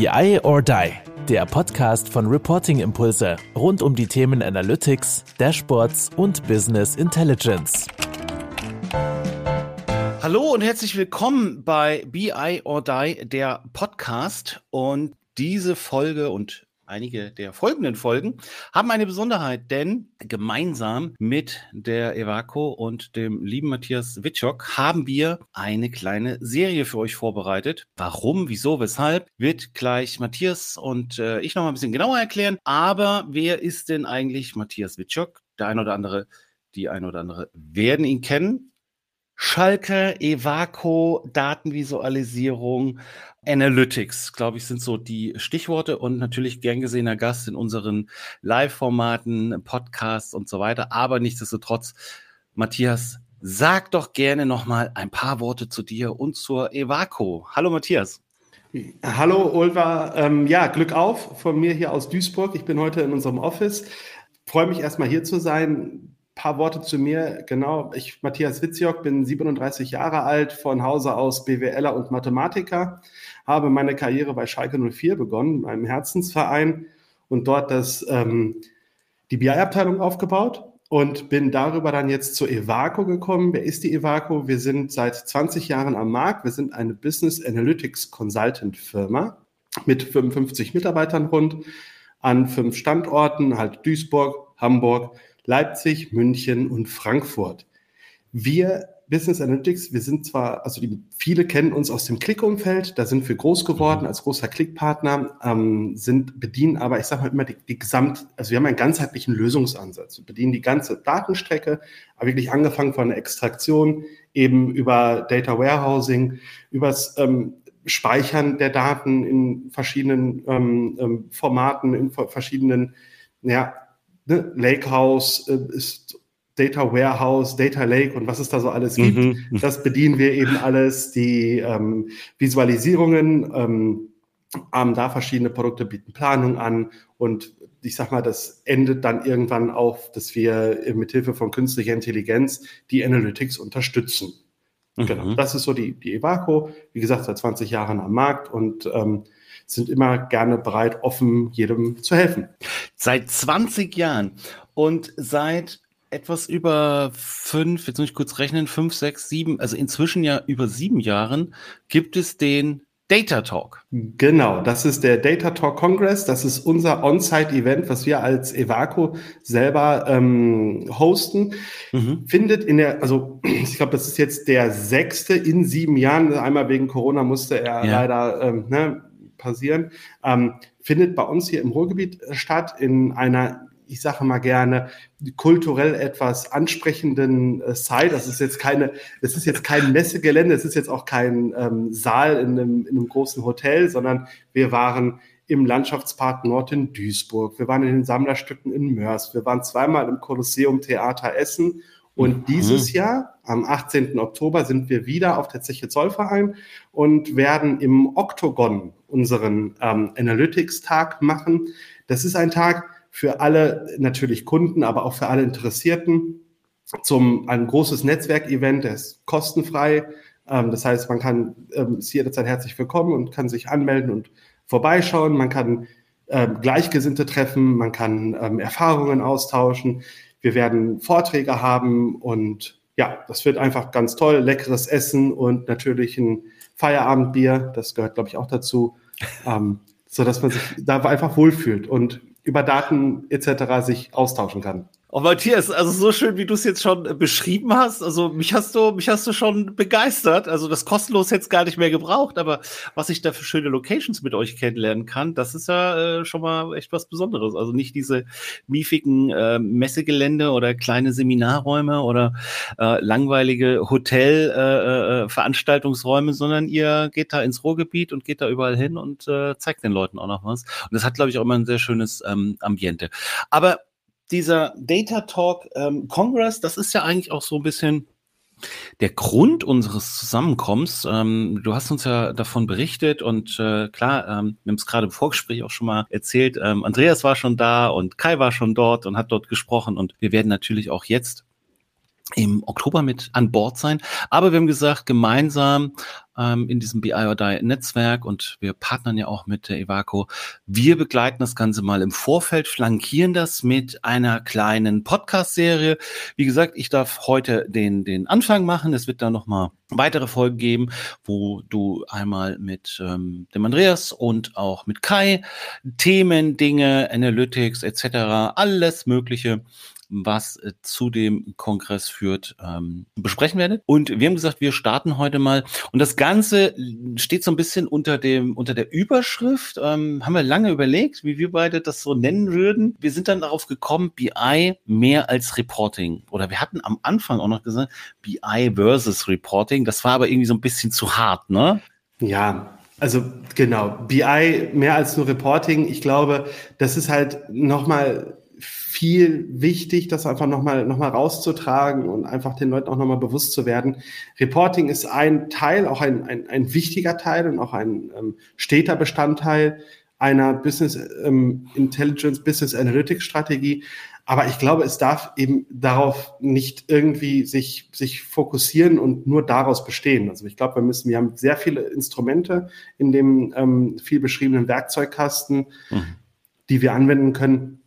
BI or Die, der Podcast von Reporting Impulse rund um die Themen Analytics, Dashboards und Business Intelligence. Hallo und herzlich willkommen bei BI or Die, der Podcast. Und diese Folge und einige der folgenden Folgen haben eine Besonderheit, denn gemeinsam mit der Evaco und dem lieben Matthias Witschok haben wir eine kleine Serie für euch vorbereitet. Warum, wieso, weshalb, wird gleich Matthias und äh, ich noch mal ein bisschen genauer erklären. Aber wer ist denn eigentlich Matthias Witschok? Der ein oder andere, die ein oder andere werden ihn kennen. Schalke, Evaco, Datenvisualisierung, Analytics, glaube ich, sind so die Stichworte und natürlich gern gesehener Gast in unseren Live-Formaten, Podcasts und so weiter. Aber nichtsdestotrotz, Matthias, sag doch gerne noch mal ein paar Worte zu dir und zur Evaco. Hallo Matthias. Hallo Ulva, ähm, ja, Glück auf von mir hier aus Duisburg. Ich bin heute in unserem Office. Freue mich erstmal hier zu sein paar Worte zu mir. Genau, ich, Matthias Witziok, bin 37 Jahre alt, von Hause aus BWLer und Mathematiker, habe meine Karriere bei Schalke 04 begonnen, meinem Herzensverein, und dort das, ähm, die BI-Abteilung aufgebaut und bin darüber dann jetzt zur Evaco gekommen. Wer ist die Evaco? Wir sind seit 20 Jahren am Markt. Wir sind eine Business Analytics Consultant Firma mit 55 Mitarbeitern rund an fünf Standorten, halt Duisburg, Hamburg, Leipzig, München und Frankfurt. Wir Business Analytics, wir sind zwar, also die, viele kennen uns aus dem Klick-Umfeld, da sind wir groß geworden als großer Klickpartner, ähm, sind bedienen aber, ich sage mal immer die, die Gesamt, also wir haben einen ganzheitlichen Lösungsansatz. Wir bedienen die ganze Datenstrecke, aber wirklich angefangen von der Extraktion, eben über Data Warehousing, übers ähm, Speichern der Daten in verschiedenen ähm, ähm Formaten, in verschiedenen ja, ne, Lakehouse äh, ist Data Warehouse, Data Lake und was es da so alles gibt. Mhm. Das bedienen wir eben alles. Die ähm, Visualisierungen, ähm, haben da verschiedene Produkte bieten Planung an und ich sag mal, das endet dann irgendwann auf, dass wir mit Hilfe von künstlicher Intelligenz die Analytics unterstützen. Mhm. Genau, das ist so die, die Evaco. Wie gesagt, seit 20 Jahren am Markt und ähm, sind immer gerne bereit, offen, jedem zu helfen. Seit 20 Jahren und seit etwas über fünf, jetzt muss ich kurz rechnen, fünf, sechs, sieben, also inzwischen ja über sieben Jahren gibt es den Data Talk. Genau, das ist der Data Talk Congress. Das ist unser On-Site-Event, was wir als Evaco selber ähm, hosten. Mhm. Findet in der, also ich glaube, das ist jetzt der sechste in sieben Jahren. Einmal wegen Corona musste er ja. leider ähm, ne, passieren, ähm, findet bei uns hier im Ruhrgebiet statt in einer ich sage mal gerne, kulturell etwas ansprechenden äh, Site. Das ist jetzt keine, das ist jetzt kein Messegelände, es ist jetzt auch kein ähm, Saal in einem, in einem großen Hotel, sondern wir waren im Landschaftspark Nord in Duisburg, wir waren in den Sammlerstücken in Mörs, wir waren zweimal im Kolosseum Theater Essen und mhm. dieses Jahr, am 18. Oktober, sind wir wieder auf der Zeche Zollverein und werden im Oktogon unseren ähm, Analytics-Tag machen. Das ist ein Tag für alle natürlich Kunden, aber auch für alle Interessierten zum ein großes Netzwerkevent, der ist kostenfrei. Ähm, das heißt, man kann ähm, ist jederzeit herzlich willkommen und kann sich anmelden und vorbeischauen. Man kann ähm, Gleichgesinnte treffen, man kann ähm, Erfahrungen austauschen. Wir werden Vorträge haben und ja, das wird einfach ganz toll. Leckeres Essen und natürlich ein Feierabendbier. Das gehört, glaube ich, auch dazu. Ähm, so dass man sich da einfach wohlfühlt und über Daten etc. sich austauschen kann. Oh, Matthias, also so schön, wie du es jetzt schon äh, beschrieben hast. Also mich hast du, mich hast du schon begeistert. Also das kostenlos jetzt gar nicht mehr gebraucht, aber was ich da für schöne Locations mit euch kennenlernen kann, das ist ja äh, schon mal echt was Besonderes. Also nicht diese miefigen äh, Messegelände oder kleine Seminarräume oder äh, langweilige Hotel-Veranstaltungsräume, äh, äh sondern ihr geht da ins Ruhrgebiet und geht da überall hin und äh, zeigt den Leuten auch noch was. Und das hat, glaube ich, auch immer ein sehr schönes ähm, Ambiente. Aber dieser Data Talk ähm, Congress, das ist ja eigentlich auch so ein bisschen der Grund unseres Zusammenkommens. Ähm, du hast uns ja davon berichtet und äh, klar, ähm, wir haben es gerade im Vorgespräch auch schon mal erzählt. Ähm, Andreas war schon da und Kai war schon dort und hat dort gesprochen und wir werden natürlich auch jetzt im Oktober mit an Bord sein. Aber wir haben gesagt, gemeinsam ähm, in diesem BI or Die Netzwerk und wir partnern ja auch mit der Evaco. Wir begleiten das Ganze mal im Vorfeld, flankieren das mit einer kleinen Podcast-Serie. Wie gesagt, ich darf heute den, den Anfang machen. Es wird da nochmal weitere Folgen geben, wo du einmal mit ähm, dem Andreas und auch mit Kai Themen, Dinge, Analytics etc., alles Mögliche was äh, zu dem Kongress führt, ähm, besprechen werde. Und wir haben gesagt, wir starten heute mal. Und das Ganze steht so ein bisschen unter dem, unter der Überschrift. Ähm, haben wir lange überlegt, wie wir beide das so nennen würden. Wir sind dann darauf gekommen, BI mehr als Reporting. Oder wir hatten am Anfang auch noch gesagt, BI versus Reporting. Das war aber irgendwie so ein bisschen zu hart, ne? Ja, also genau, BI mehr als nur Reporting. Ich glaube, das ist halt nochmal viel wichtig, das einfach nochmal noch mal rauszutragen und einfach den Leuten auch nochmal bewusst zu werden. Reporting ist ein Teil, auch ein, ein, ein wichtiger Teil und auch ein ähm, steter Bestandteil einer Business ähm, Intelligence, Business Analytics Strategie. Aber ich glaube, es darf eben darauf nicht irgendwie sich, sich fokussieren und nur daraus bestehen. Also ich glaube, wir müssen, wir haben sehr viele Instrumente in dem ähm, viel beschriebenen Werkzeugkasten, mhm. die wir anwenden können,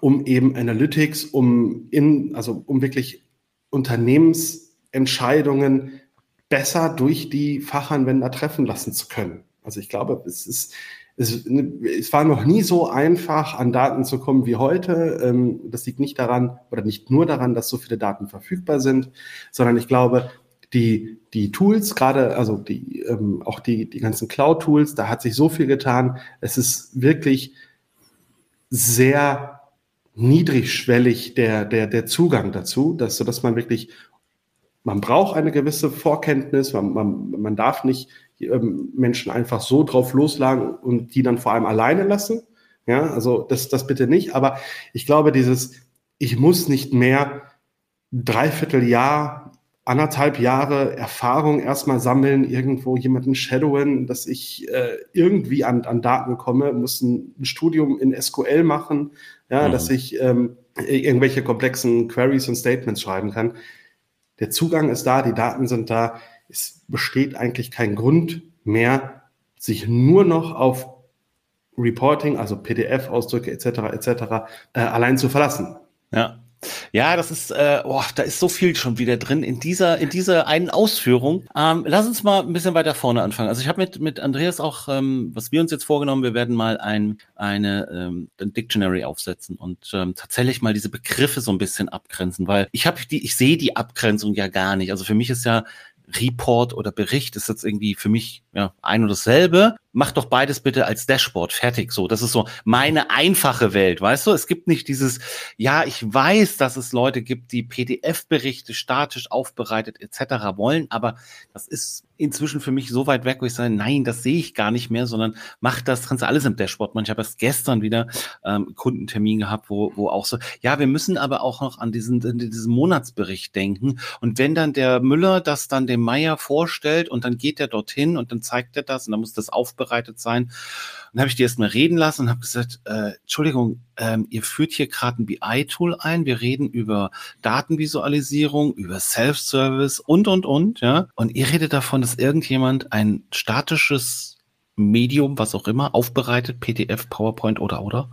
um eben Analytics, um in, also um wirklich Unternehmensentscheidungen besser durch die Fachanwender treffen lassen zu können. Also ich glaube, es ist, es, es war noch nie so einfach, an Daten zu kommen wie heute. Ähm, das liegt nicht daran oder nicht nur daran, dass so viele Daten verfügbar sind, sondern ich glaube, die, die Tools, gerade also die, ähm, auch die, die ganzen Cloud-Tools, da hat sich so viel getan. Es ist wirklich sehr niedrigschwellig der, der, der Zugang dazu, dass, so dass man wirklich, man braucht eine gewisse Vorkenntnis, man, man, man darf nicht ähm, Menschen einfach so drauf loslagen und die dann vor allem alleine lassen. Ja, also das, das bitte nicht. Aber ich glaube, dieses, ich muss nicht mehr dreiviertel Jahr, anderthalb Jahre Erfahrung erstmal sammeln, irgendwo jemanden shadowen, dass ich äh, irgendwie an, an Daten komme, muss ein, ein Studium in SQL machen, ja, mhm. dass ich ähm, irgendwelche komplexen Queries und Statements schreiben kann. Der Zugang ist da, die Daten sind da. Es besteht eigentlich kein Grund mehr, sich nur noch auf Reporting, also PDF-Ausdrücke etc. etc. Äh, allein zu verlassen. Ja. Ja, das ist, äh, oh, da ist so viel schon wieder drin in dieser, in dieser einen Ausführung. Ähm, lass uns mal ein bisschen weiter vorne anfangen. Also ich habe mit, mit Andreas auch, ähm, was wir uns jetzt vorgenommen, wir werden mal ein, eine ähm, ein Dictionary aufsetzen und ähm, tatsächlich mal diese Begriffe so ein bisschen abgrenzen, weil ich habe die, ich sehe die Abgrenzung ja gar nicht. Also für mich ist ja Report oder Bericht ist jetzt irgendwie für mich ja ein und dasselbe mach doch beides bitte als Dashboard. Fertig. So, das ist so meine einfache Welt. Weißt du, es gibt nicht dieses, ja, ich weiß, dass es Leute gibt, die PDF-Berichte statisch aufbereitet etc. wollen, aber das ist inzwischen für mich so weit weg, wo ich sage, nein, das sehe ich gar nicht mehr, sondern mach das, kannst alles im Dashboard machen. Ich habe erst gestern wieder ähm, Kundentermin gehabt, wo, wo auch so, ja, wir müssen aber auch noch an diesen, an diesen Monatsbericht denken. Und wenn dann der Müller das dann dem Meier vorstellt und dann geht er dorthin und dann zeigt er das und dann muss das aufbereiten vorbereitet sein. Und habe ich die erstmal reden lassen und habe gesagt, äh, Entschuldigung, ähm, ihr führt hier gerade ein BI-Tool ein. Wir reden über Datenvisualisierung, über Self-Service und, und, und. Ja? Und ihr redet davon, dass irgendjemand ein statisches Medium, was auch immer, aufbereitet, PDF, PowerPoint oder, oder,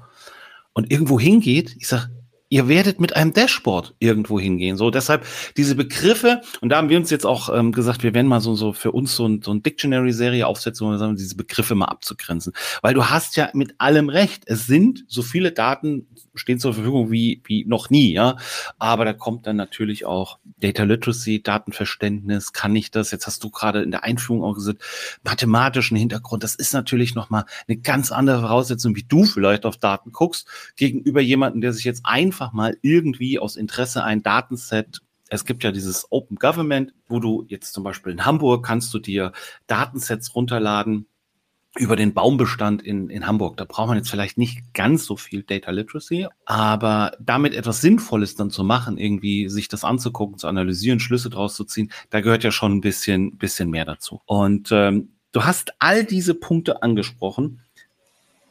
und irgendwo hingeht. Ich sage, ihr werdet mit einem Dashboard irgendwo hingehen. So, deshalb diese Begriffe, und da haben wir uns jetzt auch ähm, gesagt, wir werden mal so, so für uns so ein, so ein Dictionary-Serie aufsetzen, um sagen, diese Begriffe mal abzugrenzen. Weil du hast ja mit allem recht. Es sind so viele Daten stehen zur Verfügung wie, wie noch nie, ja. Aber da kommt dann natürlich auch Data Literacy, Datenverständnis, kann ich das? Jetzt hast du gerade in der Einführung auch gesagt, mathematischen Hintergrund. Das ist natürlich nochmal eine ganz andere Voraussetzung, wie du vielleicht auf Daten guckst, gegenüber jemandem, der sich jetzt einfach mal irgendwie aus Interesse ein Datenset es gibt ja dieses Open Government, wo du jetzt zum Beispiel in Hamburg kannst du dir Datensets runterladen, über den Baumbestand in, in Hamburg. Da braucht man jetzt vielleicht nicht ganz so viel Data Literacy, aber damit etwas Sinnvolles dann zu machen, irgendwie sich das anzugucken, zu analysieren, Schlüsse draus zu ziehen, da gehört ja schon ein bisschen, bisschen mehr dazu. Und ähm, du hast all diese Punkte angesprochen.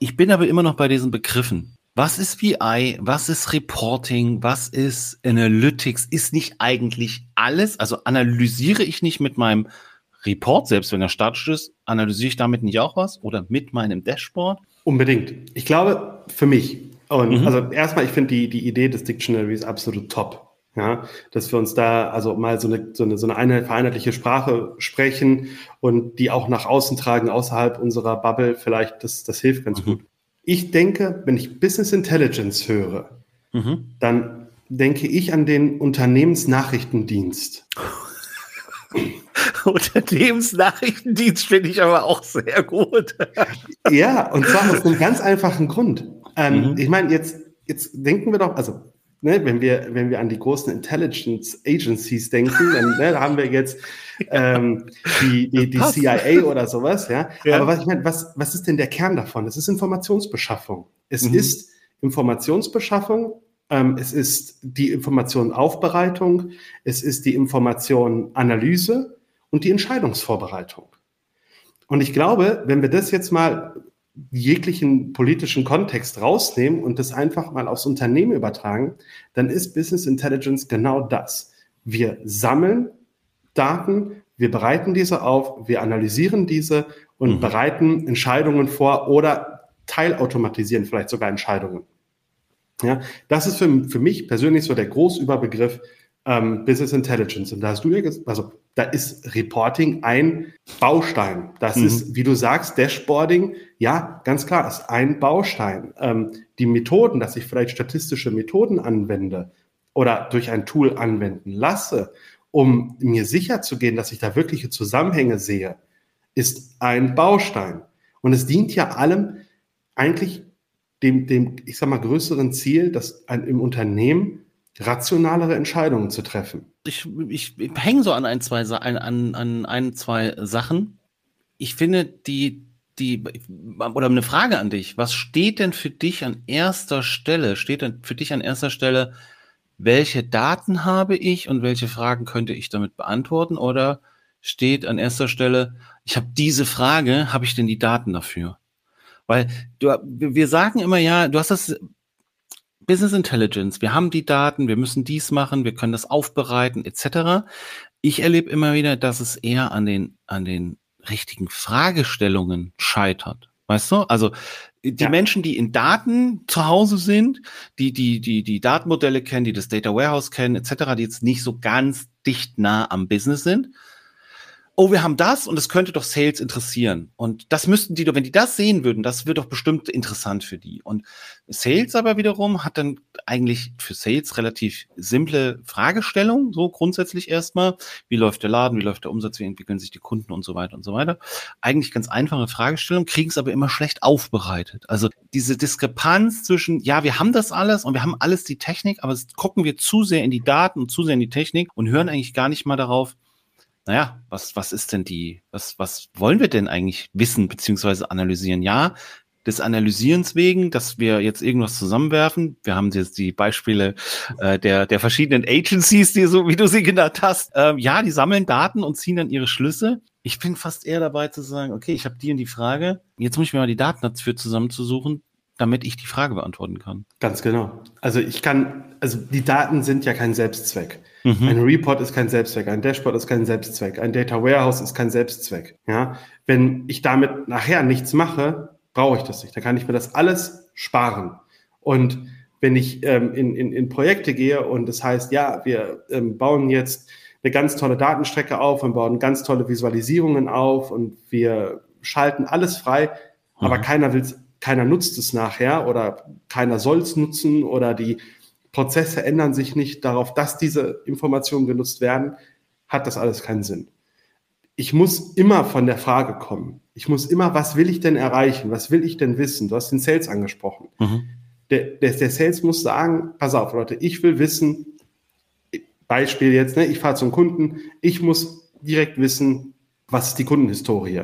Ich bin aber immer noch bei diesen Begriffen. Was ist BI? Was ist Reporting? Was ist Analytics? Ist nicht eigentlich alles? Also analysiere ich nicht mit meinem Report, selbst wenn er statisch ist, analysiere ich damit nicht auch was? Oder mit meinem Dashboard? Unbedingt. Ich glaube, für mich, und mhm. also erstmal, ich finde die, die Idee des Dictionaries absolut top. Ja, dass wir uns da also mal so eine, so eine, so eine vereinheitliche Sprache sprechen und die auch nach außen tragen, außerhalb unserer Bubble, vielleicht, das, das hilft ganz mhm. gut. Ich denke, wenn ich Business Intelligence höre, mhm. dann denke ich an den Unternehmensnachrichtendienst. Unternehmensnachrichtendienst finde ich aber auch sehr gut. ja, und zwar aus einem ganz einfachen Grund. Ähm, mhm. Ich meine, jetzt, jetzt denken wir doch, also ne, wenn wir, wenn wir an die großen Intelligence Agencies denken, dann ne, haben wir jetzt ähm, die, die, die CIA oder sowas, ja. ja. Aber was ich meine, was, was ist denn der Kern davon? Es ist Informationsbeschaffung. Es mhm. ist Informationsbeschaffung, ähm, es ist die Informationenaufbereitung, es ist die Informationanalyse und die Entscheidungsvorbereitung. Und ich glaube, wenn wir das jetzt mal jeglichen politischen Kontext rausnehmen und das einfach mal aufs Unternehmen übertragen, dann ist Business Intelligence genau das. Wir sammeln Daten, wir bereiten diese auf, wir analysieren diese und mhm. bereiten Entscheidungen vor oder teilautomatisieren vielleicht sogar Entscheidungen. Ja, das ist für, für mich persönlich so der Großüberbegriff ähm, Business Intelligence. Und da hast du ja gesagt, also da ist Reporting ein Baustein. Das mhm. ist, wie du sagst, Dashboarding, ja, ganz klar, ist ein Baustein. Ähm, die Methoden, dass ich vielleicht statistische Methoden anwende oder durch ein Tool anwenden lasse, um mir sicher zu gehen, dass ich da wirkliche Zusammenhänge sehe, ist ein Baustein. Und es dient ja allem eigentlich dem, dem ich sag mal, größeren Ziel, dass ein, im Unternehmen rationalere Entscheidungen zu treffen. Ich, ich, ich hänge so an ein, zwei, an, an, an ein, zwei Sachen. Ich finde, die, die, oder eine Frage an dich. Was steht denn für dich an erster Stelle? Steht denn für dich an erster Stelle, welche Daten habe ich und welche Fragen könnte ich damit beantworten? Oder steht an erster Stelle, ich habe diese Frage, habe ich denn die Daten dafür? Weil du, wir sagen immer ja, du hast das Business Intelligence, wir haben die Daten, wir müssen dies machen, wir können das aufbereiten, etc. Ich erlebe immer wieder, dass es eher an den, an den richtigen Fragestellungen scheitert. Weißt du? Also die ja. Menschen, die in Daten zu Hause sind, die, die, die, die Datenmodelle kennen, die das Data Warehouse kennen, etc., die jetzt nicht so ganz dicht nah am Business sind, oh, wir haben das und es könnte doch Sales interessieren. Und das müssten die doch, wenn die das sehen würden, das wird doch bestimmt interessant für die. Und Sales aber wiederum hat dann eigentlich für Sales relativ simple Fragestellungen, so grundsätzlich erstmal. Wie läuft der Laden, wie läuft der Umsatz, wie entwickeln sich die Kunden und so weiter und so weiter. Eigentlich ganz einfache Fragestellungen, kriegen es aber immer schlecht aufbereitet. Also diese Diskrepanz zwischen, ja, wir haben das alles und wir haben alles die Technik, aber gucken wir zu sehr in die Daten und zu sehr in die Technik und hören eigentlich gar nicht mal darauf, naja, was, was ist denn die, was, was wollen wir denn eigentlich wissen beziehungsweise analysieren? Ja, des Analysierens wegen, dass wir jetzt irgendwas zusammenwerfen. Wir haben jetzt die Beispiele äh, der, der verschiedenen Agencies, die so, wie du sie genannt hast. Ähm, ja, die sammeln Daten und ziehen dann ihre Schlüsse. Ich bin fast eher dabei zu sagen, okay, ich habe die und die Frage. Jetzt muss ich mir mal die Daten dafür zusammenzusuchen, damit ich die Frage beantworten kann. Ganz genau. Also ich kann, also die Daten sind ja kein Selbstzweck. Mhm. Ein Report ist kein Selbstzweck, ein Dashboard ist kein Selbstzweck, ein Data Warehouse ist kein Selbstzweck. Ja, wenn ich damit nachher nichts mache, brauche ich das nicht. Da kann ich mir das alles sparen. Und wenn ich ähm, in, in, in Projekte gehe und das heißt, ja, wir ähm, bauen jetzt eine ganz tolle Datenstrecke auf und bauen ganz tolle Visualisierungen auf und wir schalten alles frei, mhm. aber keiner will keiner nutzt es nachher oder keiner soll es nutzen oder die Prozesse ändern sich nicht darauf, dass diese Informationen genutzt werden, hat das alles keinen Sinn. Ich muss immer von der Frage kommen. Ich muss immer, was will ich denn erreichen? Was will ich denn wissen? Du hast den Sales angesprochen. Mhm. Der, der, der, Sales muss sagen, pass auf, Leute, ich will wissen, Beispiel jetzt, ne, ich fahre zum Kunden, ich muss direkt wissen, was ist die Kundenhistorie?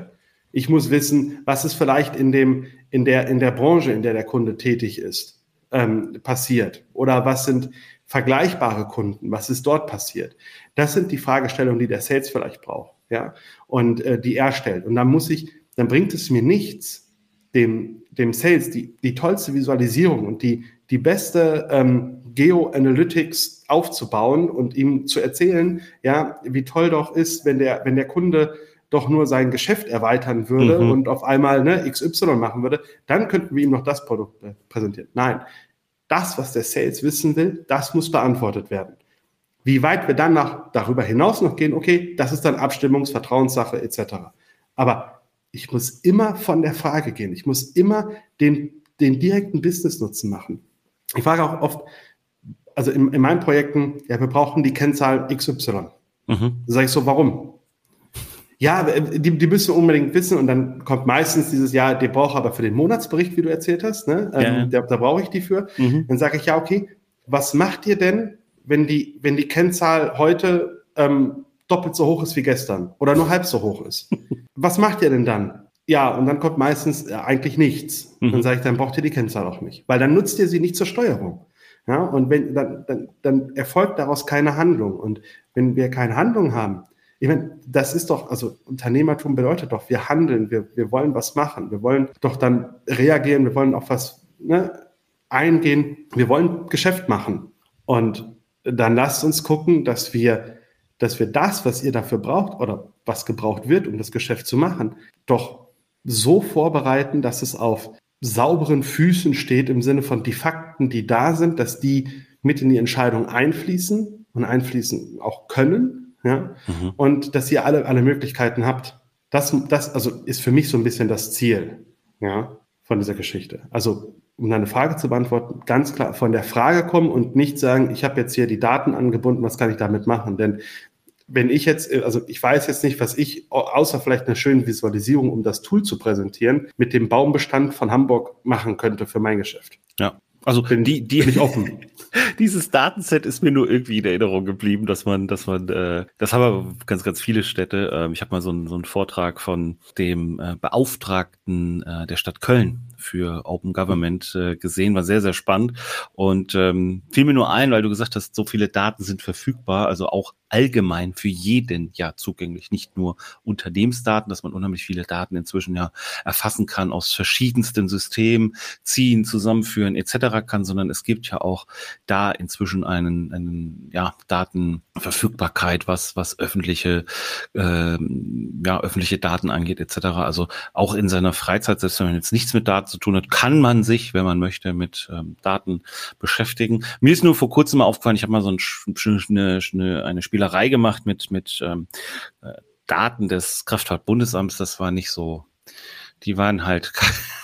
Ich muss wissen, was ist vielleicht in dem, in der, in der Branche, in der der Kunde tätig ist ähm, passiert? Oder was sind vergleichbare Kunden? Was ist dort passiert? Das sind die Fragestellungen, die der Sales vielleicht braucht, ja, und äh, die er stellt. Und dann muss ich, dann bringt es mir nichts, dem, dem Sales die, die tollste Visualisierung und die, die beste ähm, Geo-Analytics aufzubauen und ihm zu erzählen, ja, wie toll doch ist, wenn der, wenn der Kunde doch nur sein Geschäft erweitern würde mhm. und auf einmal ne, XY machen würde, dann könnten wir ihm noch das Produkt äh, präsentieren. Nein, das, was der Sales wissen will, das muss beantwortet werden. Wie weit wir dann nach, darüber hinaus noch gehen, okay, das ist dann Abstimmungs-, Vertrauenssache etc. Aber ich muss immer von der Frage gehen. Ich muss immer den, den direkten Business-Nutzen machen. Ich frage auch oft, also in, in meinen Projekten, ja, wir brauchen die Kennzahl XY. Mhm. Da sage ich so, warum? Ja, die, die müssen unbedingt wissen und dann kommt meistens dieses Jahr, die braucht aber für den Monatsbericht, wie du erzählt hast, ne? Ähm, ja. da, da brauche ich die für. Mhm. Dann sage ich, ja, okay, was macht ihr denn, wenn die, wenn die Kennzahl heute ähm, doppelt so hoch ist wie gestern oder nur halb so hoch ist? Was macht ihr denn dann? Ja, und dann kommt meistens äh, eigentlich nichts. Mhm. Dann sage ich, dann braucht ihr die Kennzahl auch nicht, weil dann nutzt ihr sie nicht zur Steuerung. Ja, und wenn, dann, dann, dann erfolgt daraus keine Handlung. Und wenn wir keine Handlung haben, ich meine, das ist doch, also Unternehmertum bedeutet doch, wir handeln, wir, wir wollen was machen, wir wollen doch dann reagieren, wir wollen auf was ne, eingehen, wir wollen Geschäft machen. Und dann lasst uns gucken, dass wir, dass wir das, was ihr dafür braucht oder was gebraucht wird, um das Geschäft zu machen, doch so vorbereiten, dass es auf sauberen Füßen steht im Sinne von die Fakten, die da sind, dass die mit in die Entscheidung einfließen und einfließen auch können, ja, mhm. und dass ihr alle, alle Möglichkeiten habt. Das, das also ist für mich so ein bisschen das Ziel, ja, von dieser Geschichte. Also um deine Frage zu beantworten, ganz klar von der Frage kommen und nicht sagen, ich habe jetzt hier die Daten angebunden, was kann ich damit machen? Denn wenn ich jetzt, also ich weiß jetzt nicht, was ich, außer vielleicht eine schöne Visualisierung, um das Tool zu präsentieren, mit dem Baumbestand von Hamburg machen könnte für mein Geschäft. Ja. Also bin, die, die, bin ich offen. Dieses Datenset ist mir nur irgendwie in Erinnerung geblieben, dass man, dass man, äh, das haben aber ganz, ganz viele Städte. Ähm, ich habe mal so, ein, so einen Vortrag von dem äh, Beauftragten äh, der Stadt Köln für Open Government äh, gesehen, war sehr, sehr spannend und ähm, fiel mir nur ein, weil du gesagt hast, so viele Daten sind verfügbar, also auch allgemein für jeden ja zugänglich, nicht nur Unternehmensdaten, dass man unheimlich viele Daten inzwischen ja erfassen kann aus verschiedensten Systemen, ziehen, zusammenführen etc. kann, sondern es gibt ja auch da inzwischen einen, einen ja Datenverfügbarkeit, was was öffentliche äh, ja öffentliche Daten angeht etc. Also auch in seiner Freizeit, selbst wenn man jetzt nichts mit Daten zu tun hat, kann man sich, wenn man möchte, mit ähm, Daten beschäftigen. Mir ist nur vor kurzem mal aufgefallen, ich habe mal so ein, eine, eine, Spielerei gemacht mit, mit ähm, äh, Daten des Kraftfahrtbundesamts. Das war nicht so die waren halt,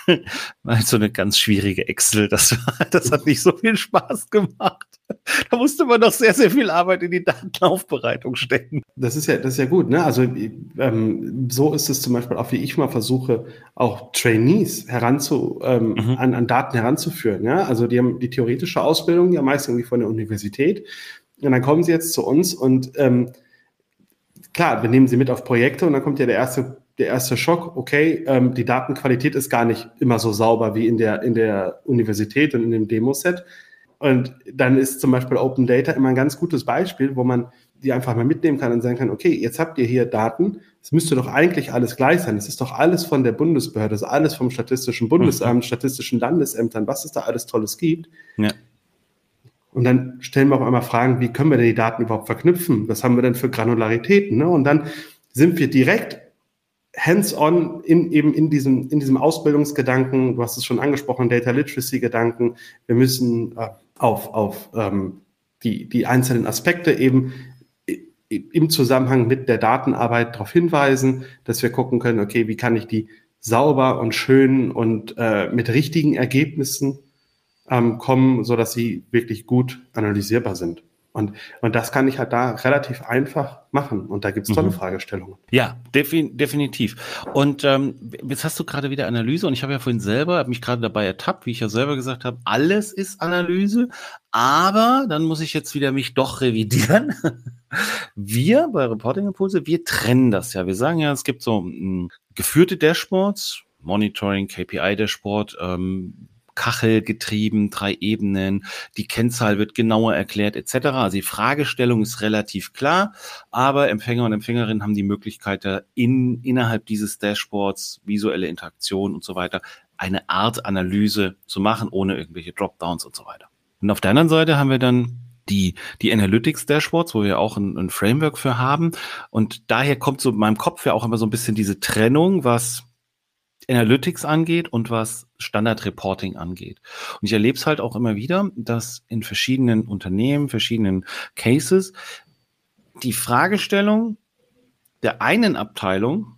halt so eine ganz schwierige Excel. Das, war, das hat nicht so viel Spaß gemacht. Da musste man doch sehr, sehr viel Arbeit in die Datenaufbereitung stecken. Das ist ja, das ist ja gut, ne? Also ähm, so ist es zum Beispiel auch, wie ich mal versuche, auch Trainees heranzu, ähm, mhm. an, an Daten heranzuführen. Ja? Also die haben die theoretische Ausbildung ja meist irgendwie von der Universität. Und dann kommen sie jetzt zu uns und ähm, klar, wir nehmen sie mit auf Projekte und dann kommt ja der erste der erste Schock, okay, ähm, die Datenqualität ist gar nicht immer so sauber wie in der, in der Universität und in dem Demoset. Und dann ist zum Beispiel Open Data immer ein ganz gutes Beispiel, wo man die einfach mal mitnehmen kann und sagen kann, okay, jetzt habt ihr hier Daten, es müsste doch eigentlich alles gleich sein. Es ist doch alles von der Bundesbehörde, es ist alles vom Statistischen Bundesamt, mhm. Statistischen Landesämtern, was es da alles Tolles gibt. Ja. Und dann stellen wir auf einmal Fragen, wie können wir denn die Daten überhaupt verknüpfen? Was haben wir denn für Granularitäten? Ne? Und dann sind wir direkt hands-on in, eben in diesem, in diesem Ausbildungsgedanken, du hast es schon angesprochen, Data Literacy-Gedanken. Wir müssen äh, auf, auf ähm, die, die einzelnen Aspekte eben im Zusammenhang mit der Datenarbeit darauf hinweisen, dass wir gucken können, okay, wie kann ich die sauber und schön und äh, mit richtigen Ergebnissen ähm, kommen, so dass sie wirklich gut analysierbar sind. Und, und das kann ich halt da relativ einfach machen. Und da gibt es tolle mhm. Fragestellungen. Ja, defin definitiv. Und ähm, jetzt hast du gerade wieder Analyse und ich habe ja vorhin selber, habe mich gerade dabei ertappt, wie ich ja selber gesagt habe, alles ist Analyse, aber dann muss ich jetzt wieder mich doch revidieren. Wir bei Reporting Impulse, wir trennen das ja. Wir sagen ja, es gibt so mh, hm, geführte Dashboards, Monitoring, KPI-Dashboard, ähm, Kachel getrieben, drei Ebenen, die Kennzahl wird genauer erklärt etc. Also die Fragestellung ist relativ klar, aber Empfänger und Empfängerinnen haben die Möglichkeit, in, innerhalb dieses Dashboards visuelle Interaktion und so weiter eine Art Analyse zu machen, ohne irgendwelche Dropdowns und so weiter. Und auf der anderen Seite haben wir dann die, die Analytics Dashboards, wo wir auch ein, ein Framework für haben. Und daher kommt so in meinem Kopf ja auch immer so ein bisschen diese Trennung, was Analytics angeht und was Standard Reporting angeht. Und ich erlebe es halt auch immer wieder, dass in verschiedenen Unternehmen, verschiedenen Cases die Fragestellung der einen Abteilung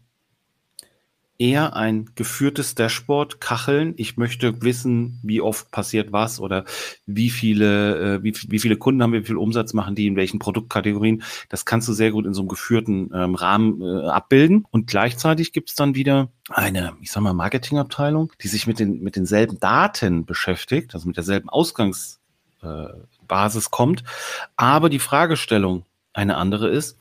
eher ein geführtes Dashboard, Kacheln. Ich möchte wissen, wie oft passiert was oder wie viele, äh, wie, wie viele Kunden haben wir, wie viel Umsatz machen die in welchen Produktkategorien. Das kannst du sehr gut in so einem geführten ähm, Rahmen äh, abbilden. Und gleichzeitig gibt es dann wieder eine, ich sag mal, Marketingabteilung, die sich mit den, mit denselben Daten beschäftigt, also mit derselben Ausgangsbasis äh, kommt. Aber die Fragestellung eine andere ist,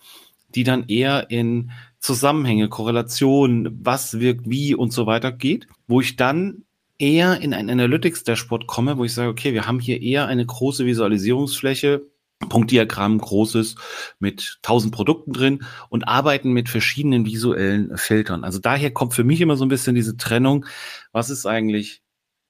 die dann eher in Zusammenhänge, Korrelationen, was wirkt wie und so weiter geht, wo ich dann eher in ein Analytics-Dashboard komme, wo ich sage, okay, wir haben hier eher eine große Visualisierungsfläche, Punktdiagramm großes mit tausend Produkten drin und arbeiten mit verschiedenen visuellen Filtern. Also daher kommt für mich immer so ein bisschen diese Trennung, was ist eigentlich